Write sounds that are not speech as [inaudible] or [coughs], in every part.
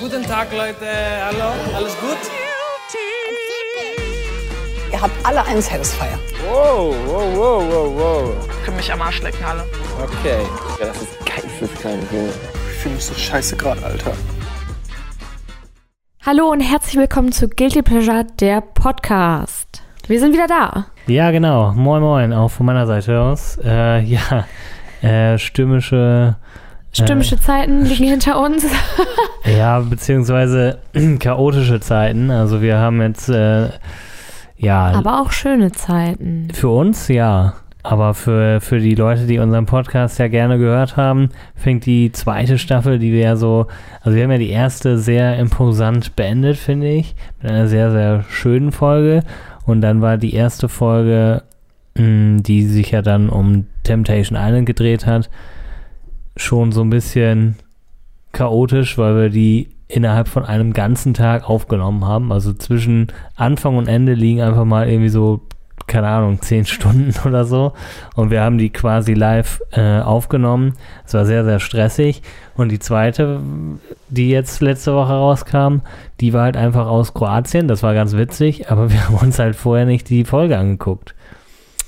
Guten Tag, Leute. Hallo, alles gut? Ihr habt alle einen Satisfier. Wow, wow, wow, wow, wow. Können mich am Arsch lecken alle. Okay. Ja, das ist geisteskrank, Junge. Ich fühle mich so scheiße gerade, Alter. Hallo und herzlich willkommen zu Guilty Pleasure, der Podcast. Wir sind wieder da. Ja, genau. Moin, moin, auch von meiner Seite aus. Äh, ja, äh, stürmische. Stürmische Zeiten liegen [laughs] hinter uns. Ja, beziehungsweise [clears throat] chaotische Zeiten. Also, wir haben jetzt. Äh, ja. Aber auch schöne Zeiten. Für uns, ja. Aber für, für die Leute, die unseren Podcast ja gerne gehört haben, fängt die zweite Staffel, die wir ja so, also wir haben ja die erste sehr imposant beendet, finde ich, mit einer sehr, sehr schönen Folge. Und dann war die erste Folge, mh, die sich ja dann um Temptation Island gedreht hat, schon so ein bisschen chaotisch, weil wir die innerhalb von einem ganzen Tag aufgenommen haben. Also zwischen Anfang und Ende liegen einfach mal irgendwie so keine Ahnung, zehn [laughs] Stunden oder so. Und wir haben die quasi live äh, aufgenommen. Es war sehr, sehr stressig. Und die zweite, die jetzt letzte Woche rauskam, die war halt einfach aus Kroatien. Das war ganz witzig, aber [laughs] wir haben uns halt vorher nicht die Folge angeguckt.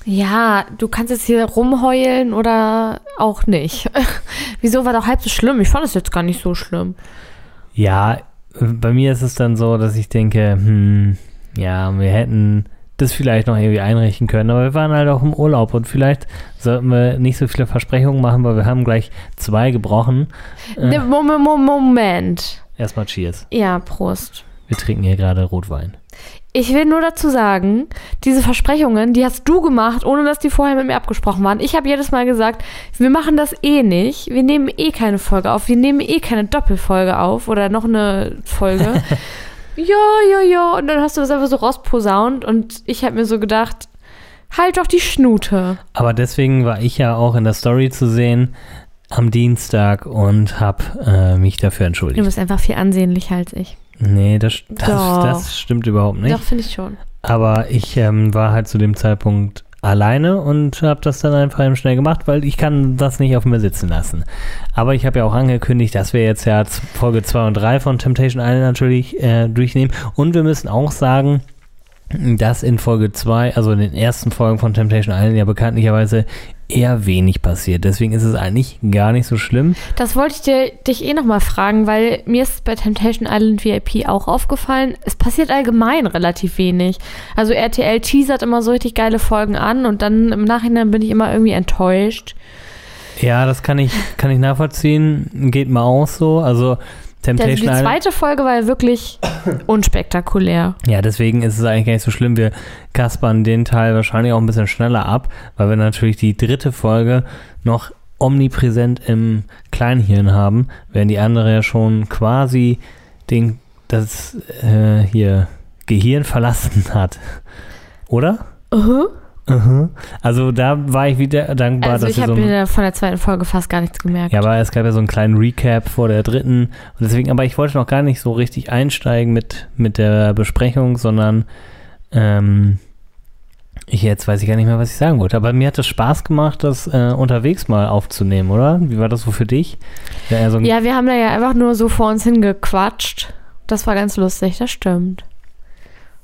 Ja, du kannst jetzt hier rumheulen oder auch nicht. [laughs] Wieso war doch halb so schlimm? Ich fand es jetzt gar nicht so schlimm. Ja, bei mir ist es dann so, dass ich denke, hm, ja, wir hätten das vielleicht noch irgendwie einrichten können. Aber wir waren halt auch im Urlaub und vielleicht sollten wir nicht so viele Versprechungen machen, weil wir haben gleich zwei gebrochen. Äh, Moment, Moment. Erstmal Cheers. Ja, Prost. Wir trinken hier gerade Rotwein. Ich will nur dazu sagen, diese Versprechungen, die hast du gemacht, ohne dass die vorher mit mir abgesprochen waren. Ich habe jedes Mal gesagt, wir machen das eh nicht. Wir nehmen eh keine Folge auf. Wir nehmen eh keine Doppelfolge auf oder noch eine Folge. [laughs] ja, ja, ja. Und dann hast du das einfach so rausposaunt und ich habe mir so gedacht, halt doch die Schnute. Aber deswegen war ich ja auch in der Story zu sehen am Dienstag und habe äh, mich dafür entschuldigt. Du bist einfach viel ansehnlicher als ich. Nee, das, das, das stimmt überhaupt nicht. Doch, finde ich schon. Aber ich ähm, war halt zu dem Zeitpunkt alleine und habe das dann einfach eben schnell gemacht, weil ich kann das nicht auf mir sitzen lassen. Aber ich habe ja auch angekündigt, dass wir jetzt ja Folge 2 und 3 von Temptation Island natürlich äh, durchnehmen. Und wir müssen auch sagen, dass in Folge 2, also in den ersten Folgen von Temptation Island ja bekanntlicherweise eher wenig passiert. Deswegen ist es eigentlich gar nicht so schlimm. Das wollte ich dir, dich eh nochmal fragen, weil mir ist bei Temptation Island VIP auch aufgefallen, es passiert allgemein relativ wenig. Also RTL teasert immer so richtig geile Folgen an und dann im Nachhinein bin ich immer irgendwie enttäuscht. Ja, das kann ich, kann ich nachvollziehen. Geht mir auch so. Also Temptation die zweite Folge war ja wirklich [coughs] unspektakulär. Ja, deswegen ist es eigentlich gar nicht so schlimm. Wir kaspern den Teil wahrscheinlich auch ein bisschen schneller ab, weil wir natürlich die dritte Folge noch omnipräsent im Kleinhirn haben, während die andere ja schon quasi den, das äh, hier Gehirn verlassen hat. Oder? Uh -huh. Also da war ich wieder dankbar, also dass ich habe so mir von der zweiten Folge fast gar nichts gemerkt. Ja, aber es gab ja so einen kleinen Recap vor der dritten und deswegen, aber ich wollte noch gar nicht so richtig einsteigen mit, mit der Besprechung, sondern ähm, ich jetzt weiß ich gar nicht mehr, was ich sagen wollte. Aber mir hat es Spaß gemacht, das äh, unterwegs mal aufzunehmen, oder? Wie war das so für dich? Ja, so ja, wir haben da ja einfach nur so vor uns hingequatscht. Das war ganz lustig, das stimmt.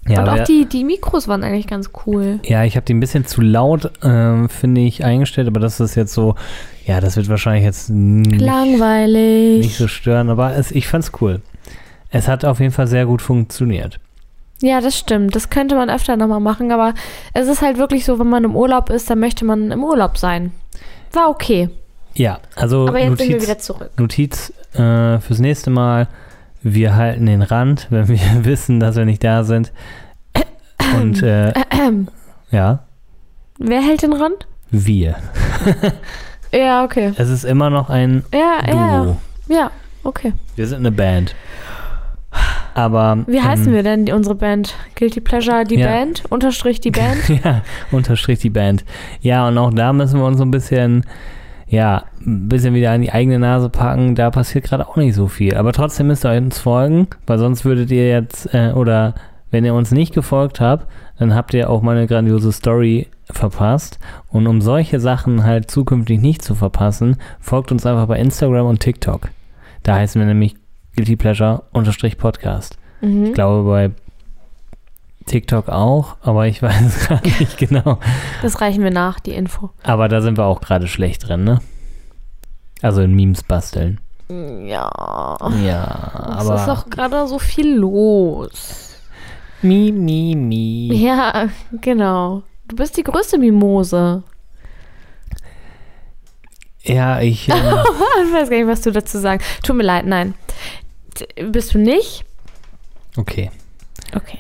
Ja, und auch die, die Mikros waren eigentlich ganz cool. Ja, ich habe die ein bisschen zu laut, äh, finde ich, eingestellt, aber das ist jetzt so, ja, das wird wahrscheinlich jetzt nicht, langweilig. Nicht so stören, aber es, ich fand's cool. Es hat auf jeden Fall sehr gut funktioniert. Ja, das stimmt. Das könnte man öfter nochmal machen, aber es ist halt wirklich so, wenn man im Urlaub ist, dann möchte man im Urlaub sein. War okay. Ja, also aber jetzt Notiz, sind wir wieder zurück. Notiz äh, fürs nächste Mal wir halten den Rand, wenn wir [laughs] wissen, dass wir nicht da sind. Und äh, [clears throat] ja. Wer hält den Rand? Wir. [laughs] ja, okay. Es ist immer noch ein ja, Duo. Ja, ja, okay. Wir sind eine Band. Aber. Wie heißen ähm, wir denn unsere Band? Guilty Pleasure, die ja. Band? Unterstrich die Band? [laughs] ja, Unterstrich die Band. Ja, und auch da müssen wir uns so ein bisschen ja, ein bisschen wieder an die eigene Nase packen, da passiert gerade auch nicht so viel. Aber trotzdem müsst ihr uns folgen, weil sonst würdet ihr jetzt, äh, oder wenn ihr uns nicht gefolgt habt, dann habt ihr auch meine grandiose Story verpasst. Und um solche Sachen halt zukünftig nicht zu verpassen, folgt uns einfach bei Instagram und TikTok. Da heißen wir nämlich Guilty Pleasure unterstrich Podcast. Mhm. Ich glaube bei TikTok auch, aber ich [laughs] weiß es gerade nicht genau. Das reichen wir nach, die Info. Aber da sind wir auch gerade schlecht drin, ne? Also in Memes basteln. Ja. Ja, Es ist aber. auch gerade so viel los. Mi, mi, mi. Ja, genau. Du bist die größte Mimose. Ja, ich. [laughs] Ähm, Ich weiß gar nicht, was du dazu sagst. Tut mir leid, nein. Bist du nicht? okay. Okay.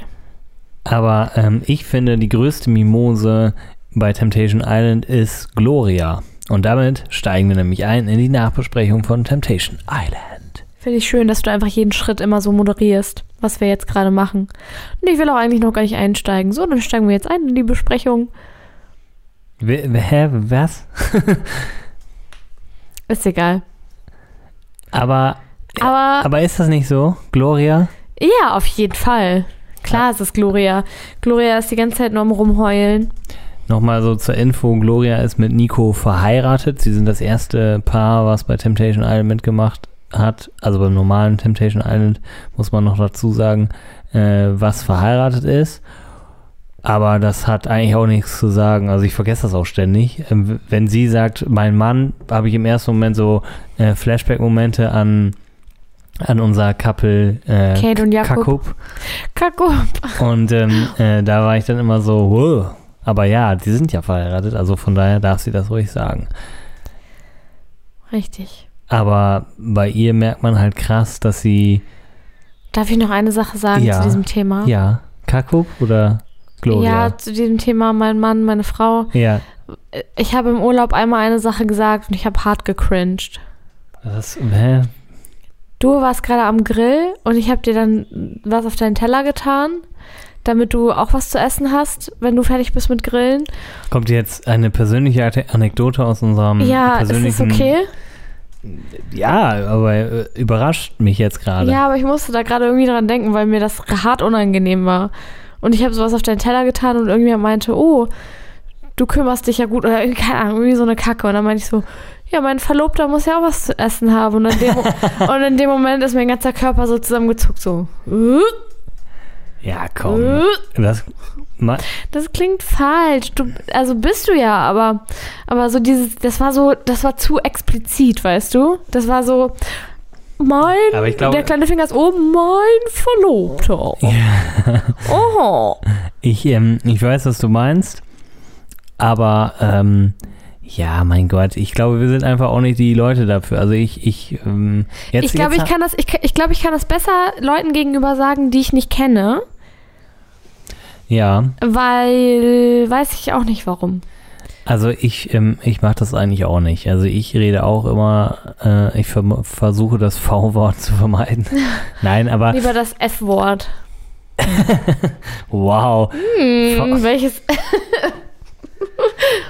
Aber ähm, ich finde, die größte Mimose bei Temptation Island ist Gloria. Und damit steigen wir nämlich ein in die Nachbesprechung von Temptation Island. Finde ich schön, dass du einfach jeden Schritt immer so moderierst, was wir jetzt gerade machen. Und ich will auch eigentlich noch gar nicht einsteigen. So, dann steigen wir jetzt ein in die Besprechung. Hä, was? [laughs] Ist egal. Aber, Aber aber ist das nicht so, Gloria? ja, auf jeden Fall. Klar ist es Gloria. Gloria ist die ganze Zeit nur am Rumheulen. Nochmal so zur Info, Gloria ist mit Nico verheiratet. Sie sind das erste Paar, was bei Temptation Island mitgemacht hat. Also beim normalen Temptation Island muss man noch dazu sagen, äh, was verheiratet ist. Aber das hat eigentlich auch nichts zu sagen. Also ich vergesse das auch ständig. Ähm, wenn sie sagt, mein Mann, habe ich im ersten Moment so äh, Flashback-Momente an, an unser Couple äh, Kate und Jakob. Kacko. Und ähm, äh, da war ich dann immer so, wow. Aber ja, die sind ja verheiratet, also von daher darf sie das ruhig sagen. Richtig. Aber bei ihr merkt man halt krass, dass sie, Darf ich noch eine Sache sagen Ja. zu diesem Thema? ja, Kakup oder Gloria? Ja, zu diesem Thema, mein Mann, meine Frau. Ja, Ich habe im Urlaub einmal eine Sache gesagt und ich habe hart gecringed. das, hä? Du warst gerade am Grill und ich habe dir dann was auf deinen Teller getan, damit du auch was zu essen hast, wenn du fertig bist mit Grillen. Kommt jetzt eine persönliche Anekdote aus unserem ja, ist persönlichen... das okay? Ja, aber äh, überrascht mich jetzt gerade. Ja, aber ich musste da gerade irgendwie dran denken, weil mir das hart unangenehm war. Und ich habe sowas auf deinen Teller getan und irgendjemand meinte, oh, du kümmerst dich ja gut oder [laughs] keine Ahnung, irgendwie so eine Kacke. Und dann meinte ich so, ja, mein Verlobter muss ja auch was zu essen haben. Und in dem, [laughs] und in dem Moment ist mein ganzer Körper so zusammengezuckt, so. "Äh, Ja, komm. äh." Das, ma, Das klingt falsch. Du, also bist du ja, aber, aber so dieses, das war so, das war zu explizit, weißt du? Das war so, mein, Aber ich glaube- der kleine Finger ist, oh, mein Verlobter. Oh. [laughs] Ich, ähm, ich weiß, was du meinst, aber ähm, ja, mein Gott, ich glaube, wir sind einfach auch nicht die Leute dafür. Also ich, ich, ähm, jetzt, Ich glaube, ich kann das, ich, ich glaube, ich kann das besser Leuten gegenüber sagen, die ich nicht kenne, Ja, weil weiß ich auch nicht warum. also ich, ähm, ich mache das eigentlich auch nicht. Also ich rede auch immer, äh, ich versuche das V-Wort zu vermeiden. [laughs] Nein, aber Lieber das F-Wort. [laughs] wow, Hm, welches? [laughs]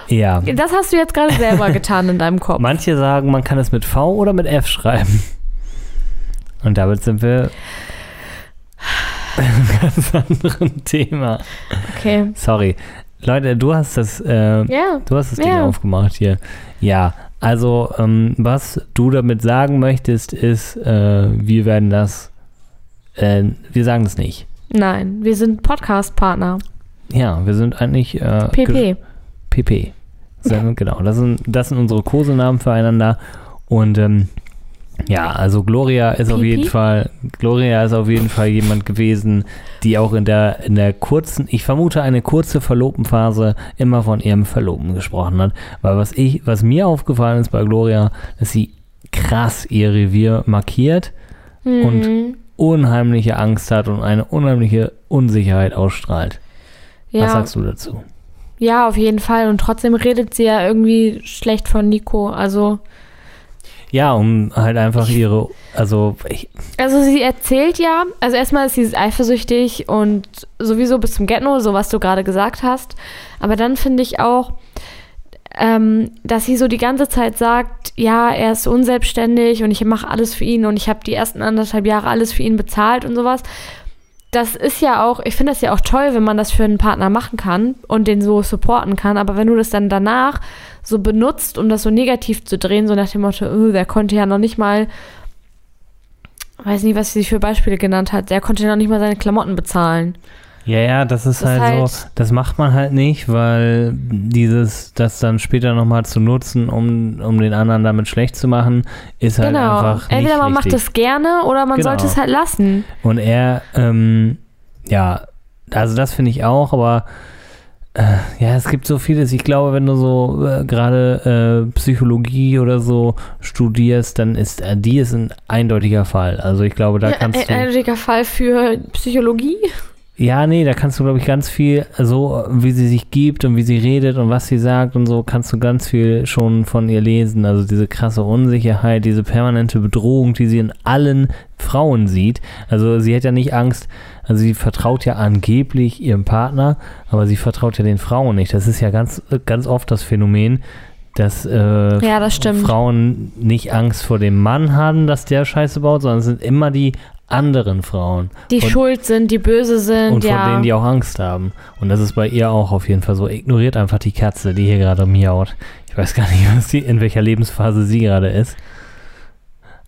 ja. Das hast du jetzt gerade selber [laughs] getan in deinem Kopf. Manche sagen, man kann es mit V oder mit F schreiben. Und damit sind wir bei einem [laughs] ganz anderen Thema. Okay. Sorry. Leute, du hast das, äh, Ja. du hast das Ding Ja. aufgemacht hier. Ja, also ähm, was du damit sagen möchtest, ist, äh, wir werden das, äh, wir sagen das nicht. Nein, wir sind Podcast-Partner. Ja, wir sind eigentlich äh, PP. PP. Sind- genau, das sind, das sind unsere Kosenamen füreinander. Und ähm, ja, also Gloria ist auf jeden Fall, Gloria ist auf jeden Fall jemand gewesen, die auch in der, in der kurzen, ich vermute eine kurze Verlobtenphase immer von ihrem Verlobten gesprochen hat. Weil was ich, was mir aufgefallen ist bei Gloria, dass sie krass ihr Revier markiert, Und- Mhm. unheimliche Angst hat und eine unheimliche Unsicherheit ausstrahlt. Was ja. sagst du dazu? Ja, auf jeden Fall. Und trotzdem redet sie ja irgendwie schlecht von Nico. Also, Ja, um halt einfach ihre, also also sie erzählt ja, also erstmal ist sie eifersüchtig und sowieso bis zum Get-No, so was du gerade gesagt hast. Aber dann finde ich auch, ähm, dass sie so die ganze Zeit sagt, ja, er ist unselbstständig und ich mache alles für ihn und ich habe die ersten anderthalb Jahre alles für ihn bezahlt und sowas. Das ist ja auch, ich finde das ja auch toll, wenn man das für einen Partner machen kann und den so supporten kann, aber wenn du das dann danach so benutzt, um das so negativ zu drehen, so nach dem Motto, oh, der konnte ja noch nicht mal weiß nicht, was sie für Beispiele genannt hat. Der konnte noch nicht mal seine Klamotten bezahlen. Ja, ja, das ist, Das halt, halt- so, das macht man halt nicht, weil dieses, das dann später nochmal zu nutzen, um, um den anderen damit schlecht zu machen, ist halt genau. einfach nicht Entweder man macht richtig. es gerne oder man Genau. sollte es halt lassen. Und er, ähm, ja, also das finde ich auch, aber äh, ja, es gibt so vieles. Ich glaube, wenn du so äh, gerade äh, Psychologie oder so studierst, dann ist äh, die ist ein eindeutiger Fall. Also ich glaube, da Ja, kannst ein du. eindeutiger Fall für Psychologie. Ja, nee, da kannst du, glaube ich, ganz viel, so wie sie sich gibt und wie sie redet und was sie sagt und so, kannst du ganz viel schon von ihr lesen. Also diese krasse Unsicherheit, diese permanente Bedrohung, die sie in allen Frauen sieht. Also sie hat ja nicht Angst, also sie vertraut ja angeblich ihrem Partner, aber sie vertraut ja den Frauen nicht. Das ist ja ganz, ganz oft das Phänomen, dass äh, Ja, das. Frauen nicht Angst vor dem Mann haben, dass der Scheiße baut, sondern es sind immer die anderen Frauen. Die Und- schuld sind, die böse sind, und ja. vor denen die auch Angst haben. Und das ist bei ihr auch auf jeden Fall so. Ignoriert einfach die Katze, die hier gerade miaut. Ich weiß gar nicht, [laughs] was die, in welcher Lebensphase sie gerade ist.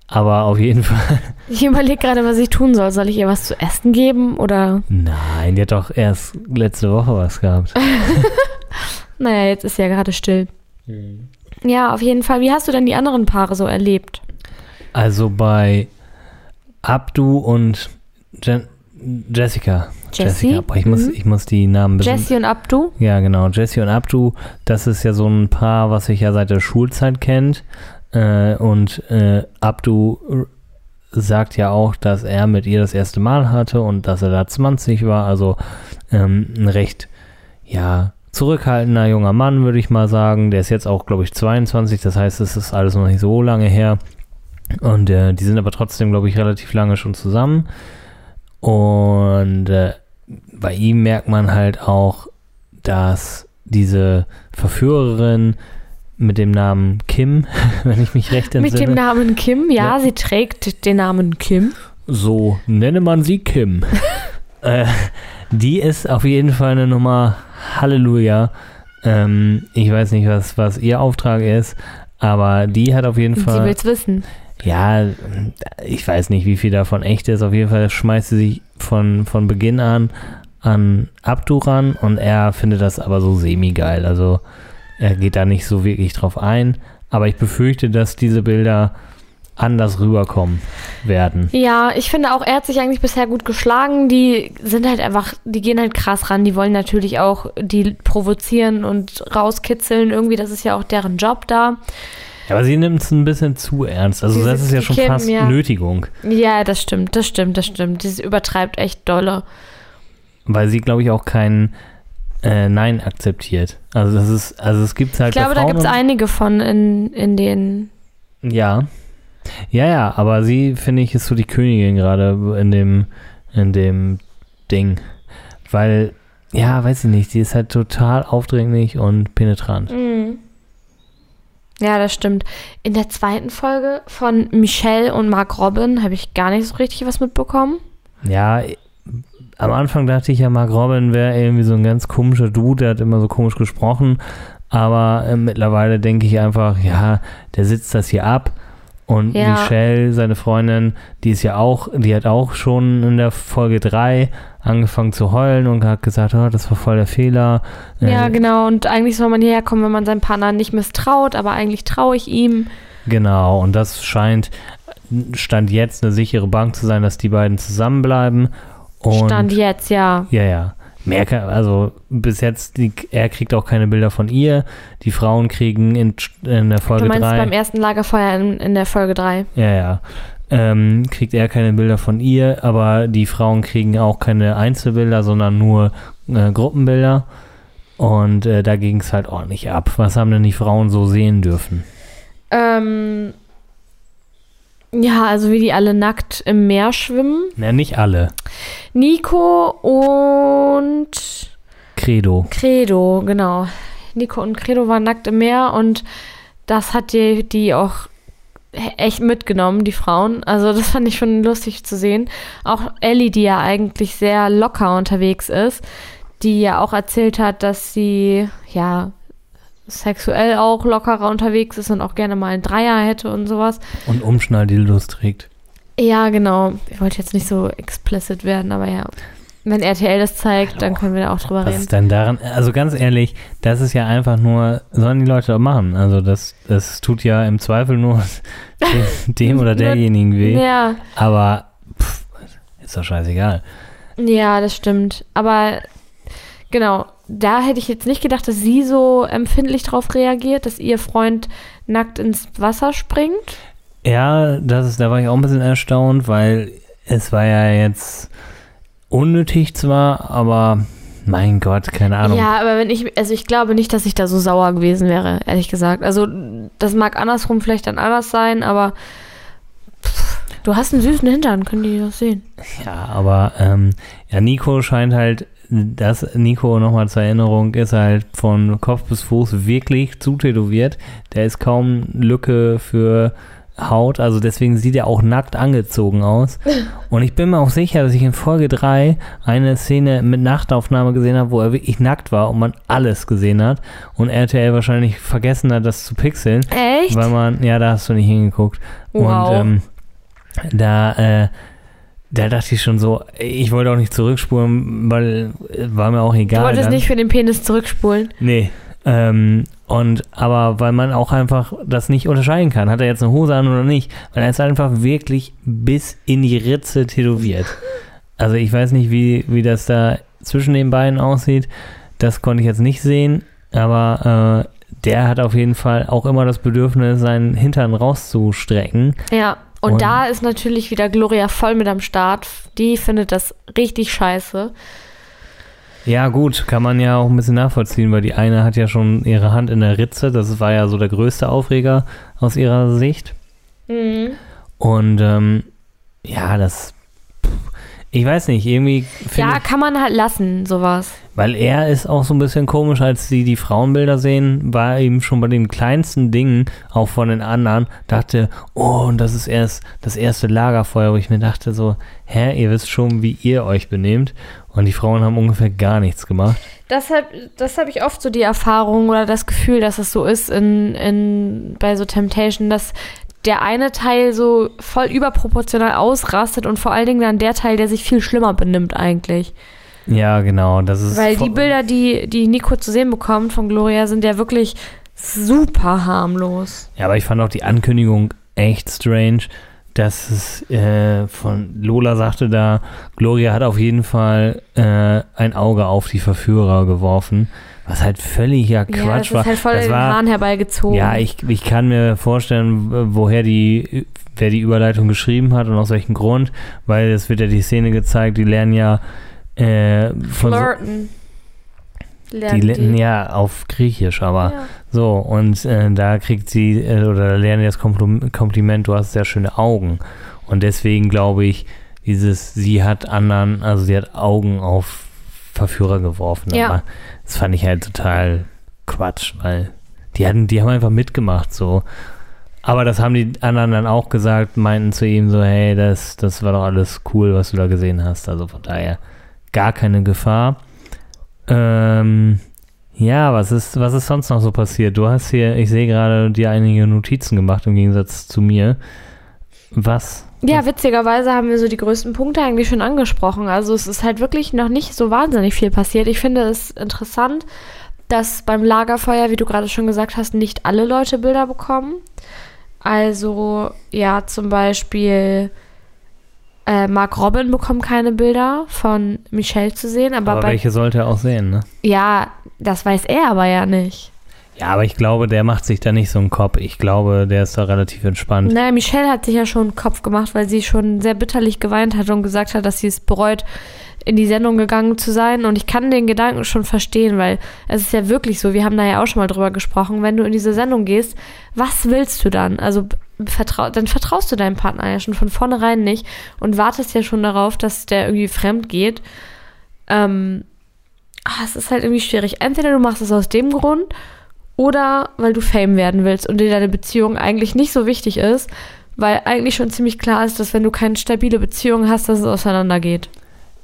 Aber auf jeden Fall. [laughs] ich überlege gerade, was ich tun soll. Soll ich ihr was zu essen geben oder? Nein, die hat doch erst letzte Woche was gehabt. [laughs] Naja, jetzt ist sie ja gerade still. Ja, auf jeden Fall. Wie hast du denn die anderen Paare so erlebt? Also bei Abdu und Jen Jessica. Jessie? Jessica. Boah, ich, muss, Mhm. ich muss die Namen bisschen- Jessie und Abdu? Ja, genau. Jessie und Abdu, das ist ja so ein Paar, was sich ja seit der Schulzeit kennt. Äh, und äh, Abdu sagt ja auch, dass er mit ihr das erste Mal hatte und dass er da 20 war. Also ähm, ein recht, ja, zurückhaltender junger Mann, würde ich mal sagen. Der ist jetzt auch, glaube ich, 22. Das heißt, es ist alles noch nicht so lange her. Und äh, die sind aber trotzdem, glaube ich, relativ lange schon zusammen. Und äh, bei ihm merkt man halt auch, dass diese Verführerin mit dem Namen Kim, [laughs] wenn ich mich recht Mit dem entsinne, Namen Kim? Ja, Ja. sie trägt den Namen Kim. so nenne man sie Kim, [laughs] äh, die ist auf jeden Fall eine Nummer Halleluja. Ähm, ich weiß nicht, was, was ihr Auftrag ist, aber die hat auf jeden Sie Fall. will's wissen. Ja, ich weiß nicht, wie viel davon echt ist. Auf jeden Fall schmeißt sie sich von, von Beginn an an Abdu ran und er findet das aber so semi-geil. Also er geht da nicht so wirklich drauf ein. Aber ich befürchte, dass diese Bilder anders rüberkommen werden. Ja, ich finde auch, er hat sich eigentlich bisher gut geschlagen. Die sind halt einfach, die gehen halt krass ran. Die wollen natürlich auch die provozieren und rauskitzeln. Irgendwie, das ist ja auch deren Job da. Ja, aber sie nimmt es ein bisschen zu ernst. Also Sie das ist ja schon Kim, fast ja. Nötigung. Ja, das stimmt, das stimmt, das stimmt. Das übertreibt echt dolle. Weil sie, glaube ich, auch kein äh, Nein akzeptiert. Also das ist, also es gibt halt Ich glaube, da gibt es einige von in, in den. Ja. Ja, ja, aber sie, finde ich, ist so die Königin gerade in dem, in dem Ding. Weil, ja, weiß ich nicht, die ist halt total aufdringlich und penetrant. Mhm. Ja, das stimmt. In der zweiten Folge von Michelle und Mark Robin habe ich gar nicht so richtig was mitbekommen. Ja, am Anfang dachte ich ja, Mark Robin wäre irgendwie so ein ganz komischer Dude, der hat immer so komisch gesprochen. Aber äh, mittlerweile denke ich einfach, ja, der sitzt das hier ab. Und Ja. Michelle, seine Freundin, die ist ja auch, die hat auch schon in der Folge 3 angefangen zu heulen und hat gesagt, oh, das war voll der Fehler. Ja, Äh, genau. Und eigentlich soll man hierher kommen, wenn man seinem Partner nicht misstraut, aber eigentlich traue ich ihm. Genau, und das scheint, stand jetzt eine sichere Bank zu sein, dass die beiden zusammenbleiben. Und Stand jetzt, ja. Ja, ja. Mehr kann, also bis jetzt, die, er kriegt auch keine Bilder von ihr. Die Frauen kriegen in, in der Du Folge meinst 3. beim ersten Lagerfeuer in, in der Folge 3. Ja, ja. Ähm, kriegt er keine Bilder von ihr, aber die Frauen kriegen auch keine Einzelbilder, sondern nur äh, Gruppenbilder. Und äh, da ging es halt ordentlich ab. Was haben denn die Frauen so sehen dürfen? Ähm, ja, also wie die alle nackt im Meer schwimmen. Na, nicht alle. Nico und Credo. Credo, genau. Nico und Credo waren nackt im Meer und das hat die, die auch echt mitgenommen, die Frauen. Also das fand ich schon lustig zu sehen. Auch Ellie, die ja eigentlich sehr locker unterwegs ist, die ja auch erzählt hat, dass sie ja sexuell auch lockerer unterwegs ist und auch gerne mal einen Dreier hätte und sowas. Und Umschnalldildos trägt. Ja, genau. Ich wollte jetzt nicht so explicit werden, aber ja. Wenn RTL das zeigt, dann können wir da auch drüber Was reden. ist denn daran? Also ganz ehrlich, das ist ja einfach nur, sollen die Leute doch machen. Also das, das tut ja im Zweifel nur [laughs] dem, dem oder [laughs] derjenigen weh. Ja, Aber pff, ist doch scheißegal. ja, das stimmt. Aber genau, da hätte ich jetzt nicht gedacht, dass sie so empfindlich drauf reagiert, dass ihr Freund nackt ins Wasser springt. Ja, das ist, da war ich auch ein bisschen erstaunt, weil es war ja jetzt unnötig zwar, aber mein Gott, keine Ahnung. Ja, aber wenn ich, also ich glaube nicht, dass ich da so sauer gewesen wäre, ehrlich gesagt. Also das mag andersrum vielleicht dann anders sein, aber pff, du hast einen süßen Hintern, können die das sehen. Ja, aber ähm, ja, Nico scheint halt, das Nico nochmal zur Erinnerung ist halt von Kopf bis Fuß wirklich zutätowiert. Der ist kaum Lücke für Haut, also deswegen sieht er auch nackt angezogen aus. [laughs] Und ich bin mir auch sicher, dass ich in Folge 3 eine Szene mit Nachtaufnahme gesehen habe, wo er wirklich nackt war und man alles gesehen hat. Und RTL wahrscheinlich vergessen hat, das zu pixeln. Echt? Weil man, ja, da hast du nicht hingeguckt. Wow. Und ähm, da, äh, da dachte ich schon so, ich wollte auch nicht zurückspulen, weil äh, war mir auch egal. du wolltest dann. nicht für den Penis zurückspulen. Nee. Ähm, und aber weil man auch einfach das nicht unterscheiden kann, hat er jetzt eine Hose an oder nicht, weil er ist einfach wirklich bis in die Ritze tätowiert. Also ich weiß nicht, wie, wie das da zwischen den Beinen aussieht. Das konnte ich jetzt nicht sehen, aber äh, der hat auf jeden Fall auch immer das Bedürfnis, seinen Hintern rauszustrecken. Ja. Und, Und- da ist natürlich wieder Gloria voll mit am Start. Die findet das richtig scheiße. Ja, gut, kann man ja auch ein bisschen nachvollziehen, weil die eine hat ja schon ihre Hand in der Ritze. Das war ja so der größte Aufreger aus ihrer Sicht. Mhm. Und ähm, ja, das. Ich weiß nicht, irgendwie Ja, kann man halt lassen, sowas. Weil er ist auch so ein bisschen komisch, als sie die Frauenbilder sehen, war eben schon bei den kleinsten Dingen, auch von den anderen, dachte, oh, und das ist erst das erste Lagerfeuer, wo ich mir dachte so, hä, ihr wisst schon, wie ihr euch benehmt. Und die Frauen haben ungefähr gar nichts gemacht. Deshalb, das habe ich oft so die Erfahrung oder das Gefühl, dass es so ist in, in, bei so Temptation, dass der eine Teil so voll überproportional ausrastet und vor allen Dingen dann der Teil, der sich viel schlimmer benimmt eigentlich. Ja, genau, das ist. Weil die Bilder, die, die Nico zu sehen bekommt von Gloria, sind ja wirklich super harmlos. Ja, aber ich fand auch die Ankündigung echt strange, dass es äh, von Lola sagte da, Gloria hat auf jeden Fall äh, ein Auge auf die Verführer geworfen, was halt völliger Quatsch ja, das war. ist halt voll das in den war Haaren herbeigezogen. ja, ich, ich kann mir vorstellen, woher die, wer die Überleitung geschrieben hat und aus welchem Grund, weil es wird ja die Szene gezeigt, die lernen ja äh, von so, Flirten. die, Lernen lernen ja auf Griechisch, aber Ja. so, und äh, da kriegt sie, äh, oder da lernen die das Kompl- Kompliment, du hast sehr schöne Augen. Und deswegen glaube ich, dieses, sie hat anderen, also sie hat Augen auf Verführer geworfen. Ja. Aber das fand ich halt total Quatsch, weil die hatten, die haben einfach mitgemacht so. Aber das haben die anderen dann auch gesagt, meinten zu ihm so, hey, das, das war doch alles cool, was du da gesehen hast. Also von daher gar keine Gefahr. Ähm, ja, was ist, was ist sonst noch so passiert? Du hast hier, ich sehe gerade, dir einige Notizen gemacht im Gegensatz zu mir. Was? Ja, witzigerweise haben wir so die größten Punkte eigentlich schon angesprochen. Also es ist halt wirklich noch nicht so wahnsinnig viel passiert. Ich finde es interessant, dass beim Lagerfeuer, wie du gerade schon gesagt hast, nicht alle Leute Bilder bekommen. Also ja, zum Beispiel äh, Mark Robin bekommt keine Bilder von Michelle zu sehen, aber, Aber bei, welche sollte er auch sehen, ne? ja, das weiß er aber ja nicht. Ja, aber ich glaube, der macht sich da nicht so einen Kopf. Ich glaube, der ist da relativ entspannt. Naja, Michelle hat sich ja schon einen Kopf gemacht, weil sie schon sehr bitterlich geweint hat und gesagt hat, dass sie es bereut, in die Sendung gegangen zu sein. Und ich kann den Gedanken schon verstehen, weil es ist ja wirklich so, wir haben da ja auch schon mal drüber gesprochen, wenn du in diese Sendung gehst, was willst du dann? Also vertrau dann vertraust du deinem Partner ja schon von vornherein nicht und wartest ja schon darauf, dass der irgendwie fremd geht. Ähm, ah, es ist halt irgendwie schwierig. Entweder du machst es aus dem Grund oder weil du Fame werden willst und dir deine Beziehung eigentlich nicht so wichtig ist, weil eigentlich schon ziemlich klar ist, dass wenn du keine stabile Beziehung hast, dass es auseinandergeht.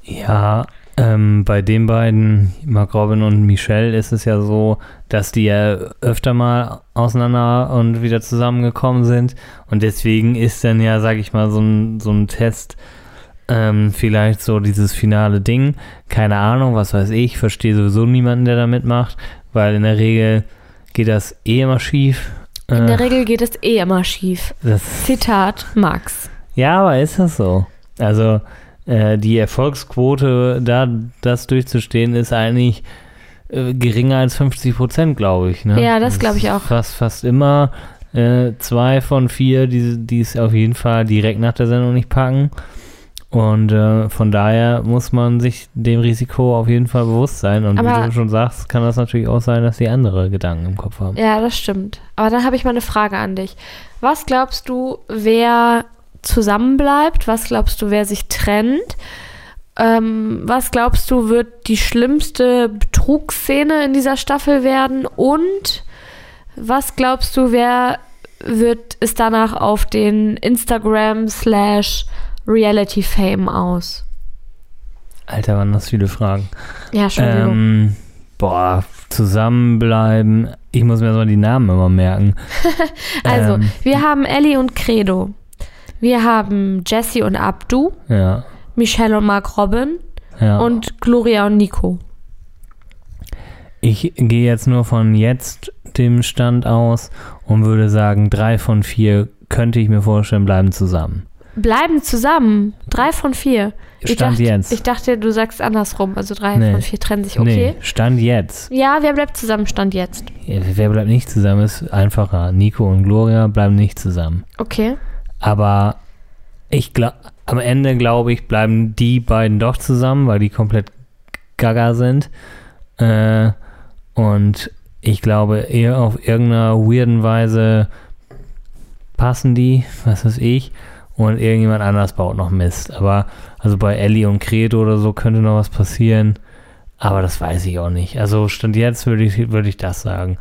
Ja, Ähm, bei den beiden, Mark Robin und Michelle, ist es ja so, dass die ja öfter mal auseinander und wieder zusammengekommen sind. Und deswegen ist dann ja, sag ich mal, so ein, so ein Test ähm, vielleicht so dieses finale Ding. Keine Ahnung, was weiß ich. Verstehe sowieso niemanden, der da mitmacht, weil in der Regel geht das eh immer schief. In Äh, der Regel geht es eh immer schief. das, Zitat Max. ja, aber ist das so? Also äh, die Erfolgsquote, da das durchzustehen, ist eigentlich äh, geringer als 50 Prozent, glaube ich. Ne? Ja, das glaube ich auch. Fast, fast immer äh, zwei von vier, die, die es auf jeden Fall direkt nach der Sendung nicht packen. Und äh, von daher muss man sich dem Risiko auf jeden Fall bewusst sein. Und Aber- wie du schon sagst, kann das natürlich auch sein, dass die andere Gedanken im Kopf haben. Ja, das stimmt. Aber dann habe ich mal eine Frage an dich. Was glaubst du, wer zusammenbleibt? Was glaubst du, wer sich trennt? Ähm, was glaubst du, wird die schlimmste Betrugsszene in dieser Staffel werden? Und was glaubst du, wer wird es danach auf den Instagram slash Reality Fame aus? Alter, waren das viele Fragen. Ja, Entschuldigung. Ähm, boah, zusammenbleiben. Ich muss mir so die Namen immer merken. [laughs] also, ähm, wir haben Ellie und Credo. Wir haben Jesse und Abdu. Ja, Michelle und Mark Robin ja. und Gloria und Nico. Ich gehe jetzt nur von jetzt dem Stand aus und würde sagen, drei von vier könnte ich mir vorstellen, bleiben zusammen. Bleiben zusammen. Drei von vier. Ich Stand dachte, jetzt. Ich dachte, du sagst andersrum. Also drei Nee. von vier trennen sich. Okay. Nee, Stand jetzt. Ja, wer bleibt zusammen? Stand jetzt. Ja, Wer bleibt nicht zusammen, ist einfacher. Nico und Gloria bleiben nicht zusammen. Okay. Aber ich glaube, am Ende glaube ich, bleiben die beiden doch zusammen, weil die komplett gaga sind. Äh, und ich glaube, eher auf irgendeiner weirden Weise passen die, was weiß ich, und irgendjemand anders baut noch Mist. Aber also bei Ellie und Credo oder so könnte noch was passieren. Aber das weiß ich auch nicht. Also Stand jetzt würde ich, würde ich das sagen.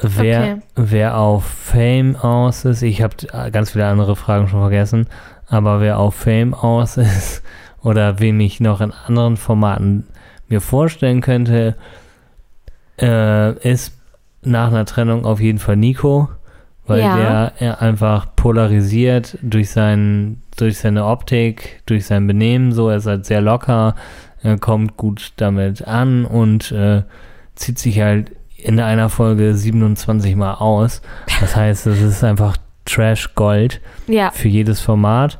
Wer, Okay. wer auf Fame aus ist, ich habe ganz viele andere Fragen schon vergessen, aber wer auf Fame aus [laughs] ist oder wen ich noch in anderen Formaten mir vorstellen könnte, äh, ist nach einer Trennung auf jeden Fall Nico, weil Ja. der er einfach polarisiert durch, seinen, durch seine Optik, durch sein Benehmen, so er ist halt sehr locker, er kommt gut damit an und äh, zieht sich halt in einer Folge 27 Mal aus. Das heißt, es ist einfach Trash Gold Ja. für jedes Format.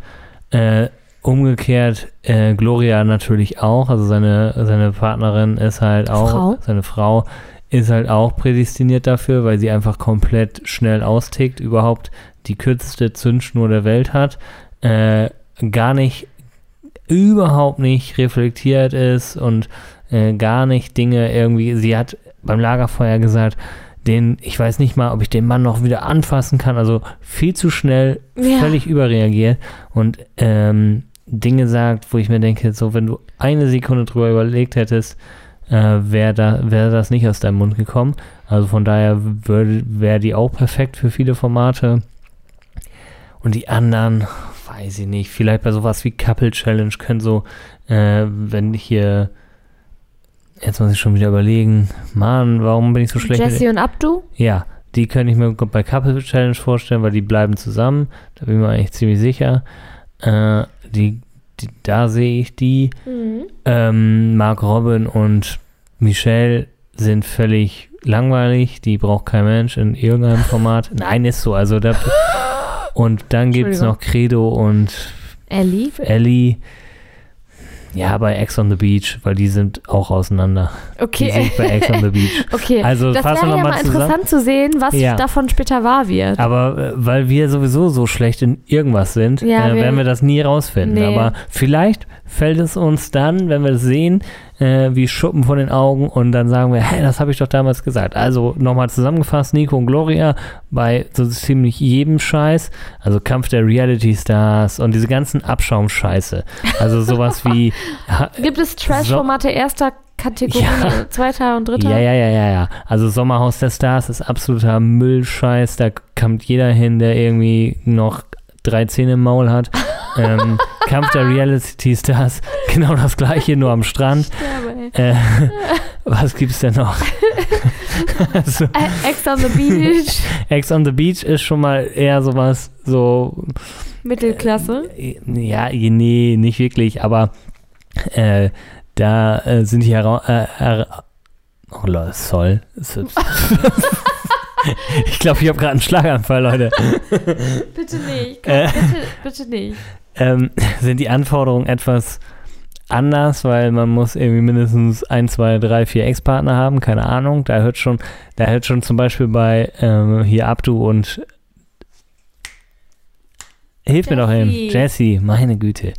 Äh, umgekehrt, äh, Gloria natürlich auch, also seine, seine Partnerin ist halt auch, Frau. seine Frau ist halt auch prädestiniert dafür, weil sie einfach komplett schnell austickt, überhaupt die kürzeste Zündschnur der Welt hat, äh, gar nicht, überhaupt nicht reflektiert ist und äh, gar nicht Dinge irgendwie, sie hat beim Lagerfeuer gesagt, den, ich weiß nicht mal, ob ich den Mann noch wieder anfassen kann, also viel zu schnell, Ja. völlig überreagiert und ähm, Dinge sagt, wo ich mir denke, so wenn du eine Sekunde drüber überlegt hättest, äh, wäre da, wär das nicht aus deinem Mund gekommen. Also von daher wäre die auch perfekt für viele Formate. Und die anderen, weiß ich nicht, vielleicht bei sowas wie Couple Challenge können so, äh, wenn hier, jetzt muss ich schon wieder überlegen, Mann, warum bin ich so schlecht? Jesse und Abdu? ja, die könnte ich mir bei Couple Challenge vorstellen, weil die bleiben zusammen. Da bin ich mir eigentlich ziemlich sicher. Äh, die, die, da sehe ich die. Mhm. Ähm, Mark Robin und Michelle sind völlig langweilig. Die braucht kein Mensch in irgendeinem Format. [laughs] Nein, ist so. Also da, [laughs] und dann gibt es noch Credo und Ellie? Ellie. Ja, bei Ex on the Beach, weil die sind auch auseinander. Die Okay. sind bei Ex on the Beach. [laughs] Okay. Also das wäre ja mal zusammen. interessant zu sehen, was Ja. davon später wahr wird. Aber äh, weil wir sowieso so schlecht in irgendwas sind, Ja, äh, werden wir das nie rausfinden. Nee. Aber vielleicht fällt es uns dann, wenn wir es sehen, äh, wie Schuppen von den Augen und dann sagen wir, hey, das habe ich doch damals gesagt. Also nochmal zusammengefasst, Nico und Gloria bei so ziemlich jedem Scheiß, also Kampf der Reality Stars und diese ganzen Abschaumscheiße. Also sowas [laughs] wie Gibt es Trash-Formate erster Kategorie, Ja. zweiter und dritter? Ja, ja, ja, ja, ja. Also Sommerhaus der Stars ist absoluter Müllscheiß. Da kommt jeder hin, der irgendwie noch drei Zähne im Maul hat. [laughs] ähm, Kampf der Reality Stars, [laughs] genau das gleiche, nur am Strand. Äh, was gibt's denn noch? [laughs] also, Äh, Ex on the Beach, [laughs] Ex on the Beach ist schon mal eher sowas, so, Mittelklasse. äh, ja, nee, nicht wirklich, aber äh, da äh, sind die hera äh, oh, Leute, soll. ich glaube, ich habe gerade einen Schlaganfall, Leute. Bitte nicht. Äh. Bitte, bitte nicht. Ähm, [laughs] sind die Anforderungen etwas anders, weil man muss irgendwie mindestens ein, zwei, drei, vier Ex-Partner haben, keine Ahnung. Da hört schon, da hört schon zum Beispiel bei ähm, hier Abdu und Hilf mir doch hin. Jessie, meine Güte.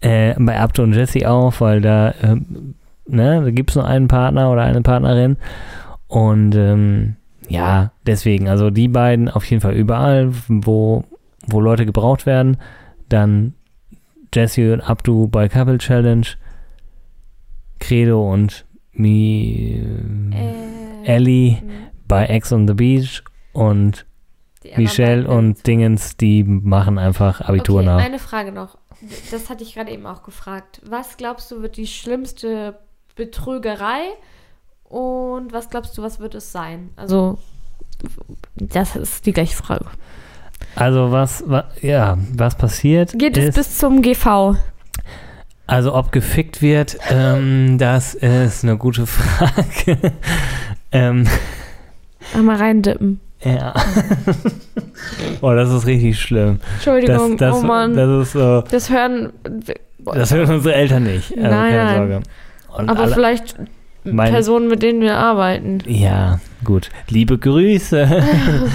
Äh, bei Abdu und Jessie auch, weil da, ähm, ne, da gibt es nur einen Partner oder eine Partnerin. Und ähm, ja, deswegen, also die beiden auf jeden Fall überall, wo, wo Leute gebraucht werden. Dann Jessie und Abdu bei Couple Challenge. Credo und Mi, Äh, Ellie mh, bei Ex on the Beach und Michelle und Dingens, die machen einfach Abitur okay, nach. Eine Frage noch. Das hatte ich gerade eben auch gefragt. Was glaubst du, wird die schlimmste Betrügerei und was glaubst du, was wird es sein? Also, das ist die gleiche Frage. Also was, wa, ja, was passiert Geht es ist, bis zum GV? also ob gefickt wird, ähm, das ist eine gute Frage. [laughs] ähm, Einmal reindippen. ja. [laughs] oh, das ist richtig schlimm. Das, Entschuldigung, das, oh Mann. das ist so, Das hören. das hören unsere Eltern nicht. Also Nein, keine nein. Sorge. Und aber alle, vielleicht Personen, mit denen wir arbeiten. Ja, gut. Liebe Grüße.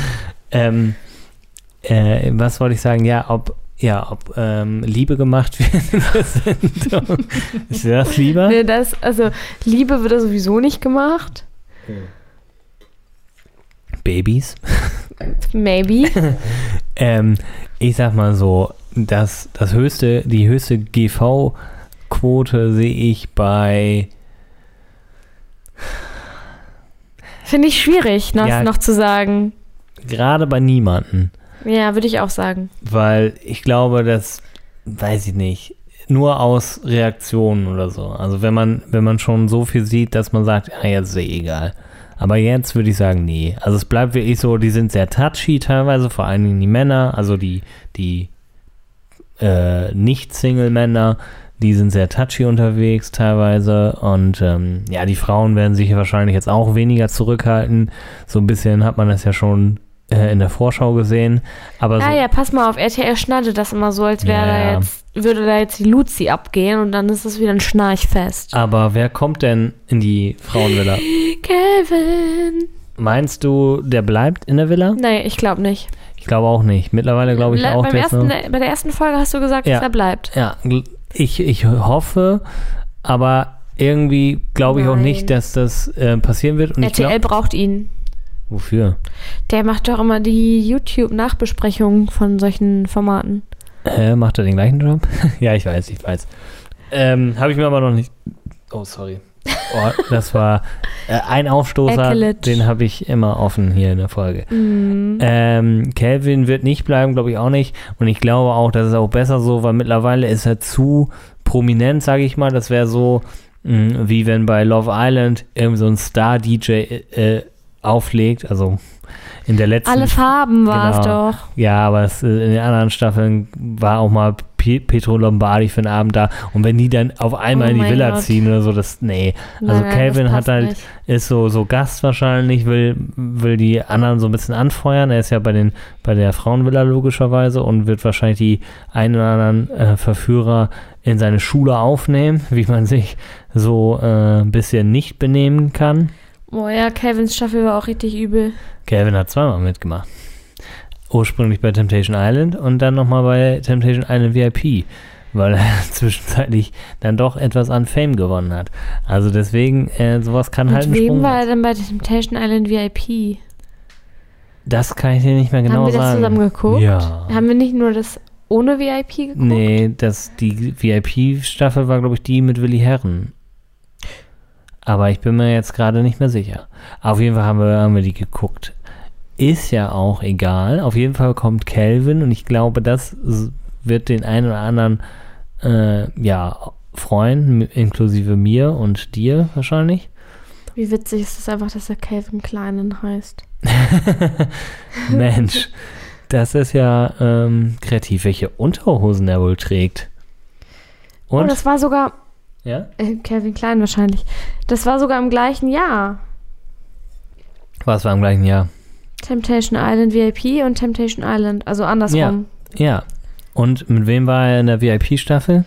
[laughs] ähm, äh, was wollte ich sagen? Ja, ob, ja, ob ähm, Liebe gemacht [laughs] wird in der Sendung. Ist dir das lieber? Nee, das, also Liebe wird da sowieso nicht gemacht. Babys. [laughs] Maybe. Ähm, ich sag mal so, das, das höchste, die höchste GV-Quote sehe ich bei Finde ich schwierig, noch, Ja. noch zu sagen. gerade bei niemanden. Ja, würde ich auch sagen. Weil ich glaube, dass, weiß ich nicht, nur aus Reaktionen oder so. Also wenn man, wenn man schon so viel sieht, dass man sagt, ah, jetzt ist eh egal. Aber jetzt würde ich sagen, nee. Also es bleibt wirklich so, die sind sehr touchy teilweise, vor allen Dingen die Männer, also die, die äh, Nicht-Single-Männer, die sind sehr touchy unterwegs teilweise. Und ähm, ja, die Frauen werden sich wahrscheinlich jetzt auch weniger zurückhalten. So ein bisschen hat man das ja schon äh, in der Vorschau gesehen. Aber so, Ah ja, pass mal auf, RTL schneidet das immer so, als wäre Ja, ja. da jetzt, würde da jetzt die Luzi abgehen und dann ist es wieder ein Schnarchfest. Aber wer kommt denn in die Frauenvilla? [gasps] Kevin. Meinst du, der bleibt in der Villa? Nee, ich glaube nicht. Ich glaube auch nicht. Mittlerweile glaube ich Le- auch, beim ersten, nur- Bei der ersten Folge hast du gesagt, Ja. dass er bleibt. Ja, ich, ich hoffe, aber irgendwie glaube ich auch Nein. nicht, dass das äh, passieren wird. Und RTL glaub, braucht ihn. Wofür? Der macht doch immer die YouTube-Nachbesprechungen von solchen Formaten. Hä, macht er den gleichen Job? [laughs] ja, ich weiß, ich weiß. Ähm, Habe ich mir aber noch nicht. Oh, sorry. Oh, das war äh, ein Aufstoßer, Ekelitsch. den habe ich immer offen hier in der Folge. Mhm. Ähm, Calvin wird nicht bleiben, glaube ich auch nicht. Und ich glaube auch, das ist auch besser so, weil mittlerweile ist er zu prominent, sage ich mal. Das wäre so, mh, wie wenn bei Love Island irgendwie so ein Star-DJ äh, auflegt. Also in der letzten Alle Farben war es Genau. doch. ja, aber es, äh, in den anderen Staffeln war auch mal Petro Lombardi für den Abend da. Und wenn die dann auf einmal Oh in die mein Villa Gott. ziehen oder so, das, nee. Also Nein, Calvin hat halt, nicht. ist so, so Gast wahrscheinlich, will, will die anderen so ein bisschen anfeuern. Er ist ja bei den, bei der Frauenvilla logischerweise und wird wahrscheinlich die einen oder anderen äh, Verführer in seine Schule aufnehmen, [laughs] wie man sich so äh, ein bisschen nicht benehmen kann. Boah, ja, Kevins Staffel war auch richtig übel. Calvin hat zweimal mitgemacht. Ursprünglich bei Temptation Island und dann nochmal bei Temptation Island VIP, weil er [laughs] zwischenzeitlich dann doch etwas an Fame gewonnen hat. Also deswegen, äh, sowas kann halt Mit ein wem Sprung war er denn bei Temptation Island VIP? Das kann ich dir nicht mehr genau Haben wir das sagen. zusammen geguckt? Ja. Haben wir nicht nur das ohne VIP geguckt? Nee, das, die VIP-Staffel war, glaube ich, die mit Willi Herren. Aber ich bin mir jetzt gerade nicht mehr sicher. Auf jeden Fall haben wir, haben wir die geguckt. Ist ja auch egal. Auf jeden Fall kommt Calvin und ich glaube, das wird den einen oder anderen äh, ja freuen, inklusive mir und dir wahrscheinlich. Wie witzig ist es einfach, dass er Calvin Kleinen heißt. [laughs] Mensch, das ist ja ähm, kreativ, welche Unterhosen er wohl trägt. Oh, Und? das war sogar, ja? äh, Calvin Klein wahrscheinlich. Das war sogar im gleichen Jahr. Was war im gleichen Jahr? Temptation Island VIP und Temptation Island, also andersrum. Ja. Und mit wem war er in der VIP-Staffel?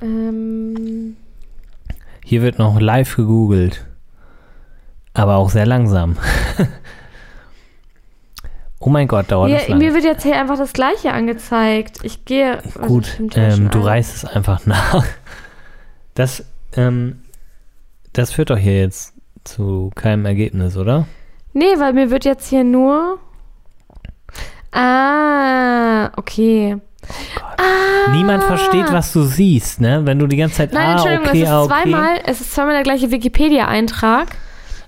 Ähm, Hier wird noch live gegoogelt. Aber auch sehr langsam. [laughs] oh mein Gott, dauert das hier, lange. mir wird jetzt hier einfach das gleiche angezeigt. Ich gehe. also Gut, ähm, du reißt es einfach nach. Das, ähm, das führt doch hier jetzt zu keinem Ergebnis, oder? Nee, weil mir wird jetzt hier nur. Ah, okay. Ah, Niemand versteht, was du siehst, ne? Wenn du die ganze Zeit, Nein, ah, Entschuldigung, okay, es, ist ah, okay. zweimal, es ist zweimal der gleiche Wikipedia-Eintrag.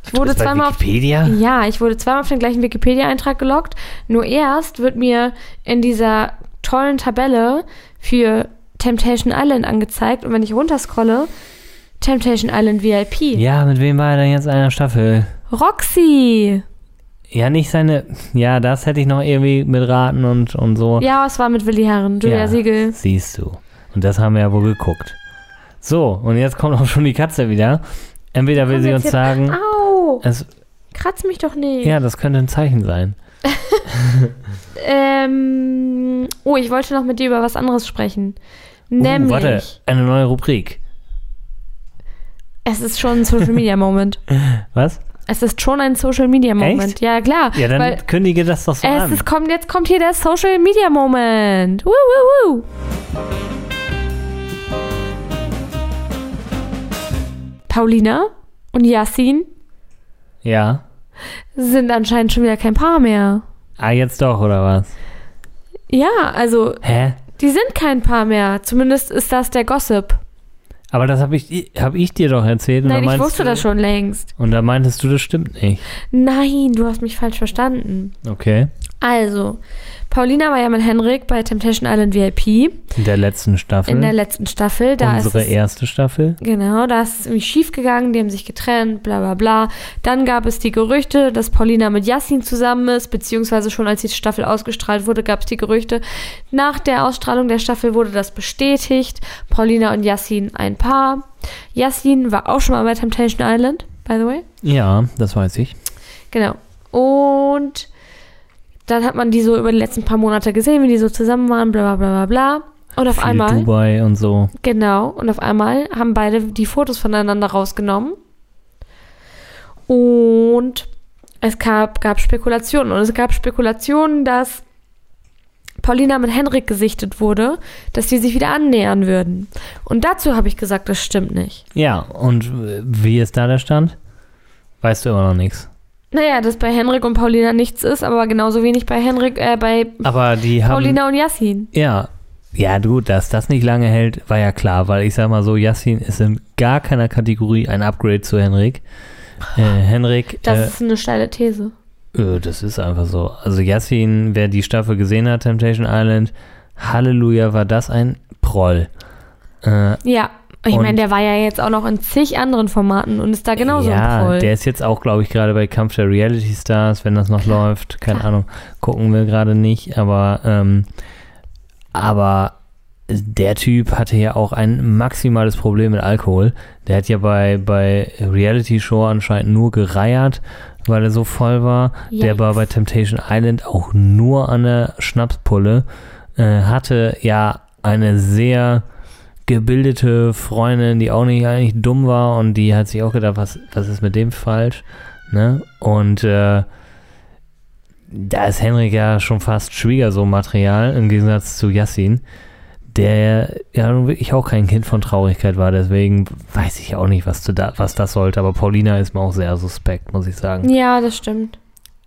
Ich wurde zweimal auf, Wikipedia? ja, ich wurde zweimal auf den gleichen Wikipedia-Eintrag gelockt. Nur erst wird mir in dieser tollen Tabelle für Temptation Island angezeigt und wenn ich runterscrolle, Temptation Island VIP. Ja, mit wem war er denn jetzt in einer Staffel? Roxy. Ja, nicht seine. Ja, das hätte ich noch irgendwie mit Raten und, und so. Ja, es war mit Willi Herren, Julia Ja. Siegel. Siehst du. Und das haben wir ja wohl geguckt. So, und jetzt kommt auch schon die Katze wieder. Entweder will Komm sie jetzt uns hier- sagen, Au, es, kratz mich doch nicht. ja, das könnte ein Zeichen sein. [laughs] Ähm, oh, ich wollte noch mit dir über was anderes sprechen. Nämlich, Uh, warte, eine neue Rubrik. es ist schon ein Social Media Moment. [laughs] Was? Es ist schon ein Social Media Moment. Echt? Ja, klar. Ja, dann kündige das doch so es an. ist, kommt, jetzt kommt hier der Social Media Moment. Woo, woo, woo. Paulina und Yassin Ja. sind anscheinend schon wieder kein Paar mehr. Ah, jetzt doch, oder was? Ja, also Hä? Die sind kein Paar mehr. Zumindest ist das der Gossip. Aber das habe ich, hab ich dir doch erzählt. Nein, ich wusste du, das schon längst. Und da meintest du, das stimmt nicht. Nein, du hast mich falsch verstanden. Okay. Also, Paulina war ja mit Henrik bei Temptation Island VIP In der letzten Staffel. in der letzten Staffel. Da unsere es, erste Staffel. Genau, da ist es irgendwie schief gegangen, die haben sich getrennt, bla bla bla. Dann gab es die Gerüchte, dass Paulina mit Yassin zusammen ist, beziehungsweise schon als die Staffel ausgestrahlt wurde, gab es die Gerüchte. Nach der Ausstrahlung der Staffel wurde das bestätigt. Paulina und Yassin ein Paar. Yassin war auch schon mal bei Temptation Island, by the way. Ja, das weiß ich. Genau. Und dann hat man die so über die letzten paar Monate gesehen, wie die so zusammen waren, bla bla bla bla bla. Und auf Viel einmal, Dubai und so. genau, und auf einmal haben beide die Fotos voneinander rausgenommen. Und es gab, gab Spekulationen. Und es gab Spekulationen, dass Paulina mit Henrik gesichtet wurde, dass die sich wieder annähern würden. Und dazu habe ich gesagt, das stimmt nicht. Ja, und wie ist da der Stand? Weißt du immer noch nichts. Naja, dass bei Henrik und Paulina nichts ist, aber genauso wenig bei Henrik, äh, bei Aber die haben. Paulina und Yassin. Ja. Ja, gut, dass das nicht lange hält, war ja klar, weil ich sag mal so, Yassin ist in gar keiner Kategorie ein Upgrade zu Henrik. Äh, Henrik, Das äh, ist eine steile These. Äh, Das ist einfach so. Also Yassin, wer die Staffel gesehen hat, Temptation Island, Halleluja, war das ein Proll. Äh, Ja, ich meine, der war ja jetzt auch noch in zig anderen Formaten und ist da genauso ja, Proll. der ist jetzt auch, glaube ich, gerade bei Kampf der Reality Stars, wenn das noch läuft. Keine Ahnung, gucken wir gerade nicht, aber, ähm, aber der Typ hatte ja auch ein maximales Problem mit Alkohol. Der hat ja bei, bei Reality Show anscheinend nur gereiert, weil er so voll war. Der Yikes. war bei Temptation Island auch nur an der Schnapspulle. Äh, hatte ja eine sehr gebildete Freundin, die auch nicht eigentlich dumm war und die hat sich auch gedacht, was, was ist mit dem falsch? Ne? Und äh, da ist Henrik ja schon fast Schwiegersohn-Material im Gegensatz zu Yassin, der ja wirklich auch kein Kind von Traurigkeit war. Deswegen weiß ich auch nicht, was, da, was das sollte. Aber Paulina ist mir auch sehr suspekt, muss ich sagen. ja, das stimmt.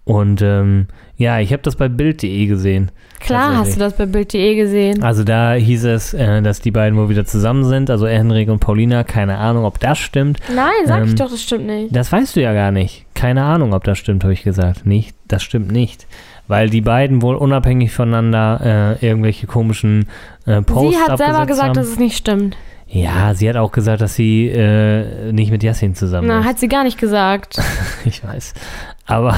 Und ähm, ja, ich habe das bei Bild.de gesehen. Klar hast du das bei Bild.de gesehen. Also da hieß es, äh, dass die beiden wohl wieder zusammen sind, also Henrik und Paulina. Keine Ahnung, ob das stimmt. Nein, sag ich ähm, doch, das stimmt nicht. Das weißt du ja gar nicht. Keine Ahnung, ob das stimmt, habe ich gesagt. Nicht, das stimmt nicht. weil die beiden wohl unabhängig voneinander äh, irgendwelche komischen äh, Posts Sie hat selber gesagt, haben. dass es nicht stimmt. Ja, sie hat auch gesagt, dass sie äh, nicht mit Yassin zusammen Na, ist. hat sie gar nicht gesagt. [laughs] Ich weiß. Aber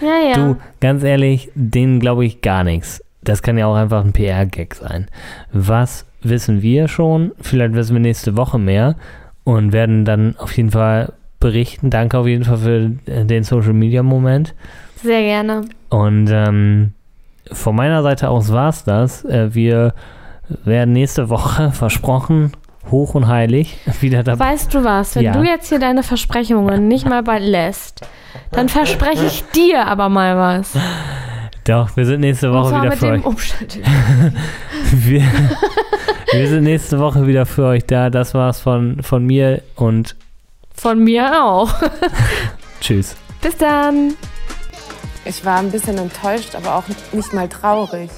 Ja, ja. du, ganz ehrlich, denen glaube ich gar nichts. Das kann ja auch einfach ein PR-Gag sein. Was wissen wir schon? Vielleicht wissen wir nächste Woche mehr und werden dann auf jeden Fall berichten. Danke auf jeden Fall für äh, den Social-Media-Moment. Sehr gerne. Und ähm, von meiner Seite aus war es das. Äh, wir werden nächste Woche, [laughs] versprochen, hoch und heilig, [laughs] wieder dabei. Weißt du was? Wenn Ja. du jetzt hier deine Versprechungen nicht [laughs] mal bald lässt, dann verspreche ich dir aber mal was. Doch, wir sind nächste Woche wieder mit für dem euch. Umstand. [laughs] Wir, wir sind nächste Woche wieder für euch da. Das war's von, von mir und Von mir auch. [laughs] tschüss. Bis dann. Ich war ein bisschen enttäuscht, aber auch nicht mal traurig.